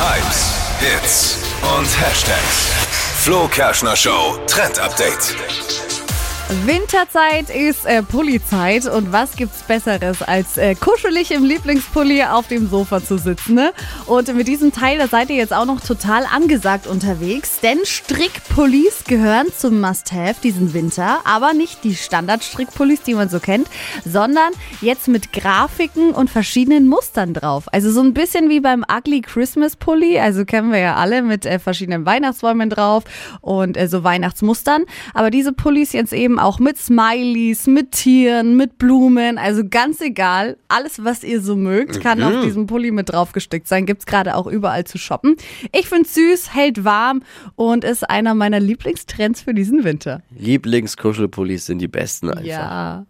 Hypes, Hits und Hashtags. Flo Kerschner Show Trend Update. Winterzeit ist äh, Pullizeit und was gibt's Besseres als äh, kuschelig im Lieblingspulli auf dem Sofa zu sitzen, ne? Und mit diesem Teil, da seid ihr jetzt auch noch total angesagt unterwegs, denn Strickpullis gehören zum Must-Have diesen Winter, aber nicht die Standard-Strickpullis, die man so kennt, sondern jetzt mit Grafiken und verschiedenen Mustern drauf. Also so ein bisschen wie beim Ugly Christmas Pulli, also kennen wir ja alle mit äh, verschiedenen Weihnachtsbäumen drauf und äh, so Weihnachtsmustern, aber diese Pullis jetzt eben auch mit Smileys, mit Tieren, mit Blumen, also ganz egal. Alles, was ihr so mögt, kann auf diesem Pulli mit draufgestickt sein. Gibt's gerade auch überall zu shoppen. Ich find's süß, hält warm und ist einer meiner Lieblingstrends für diesen Winter. Lieblingskuschelpullis sind die besten einfach. Ja.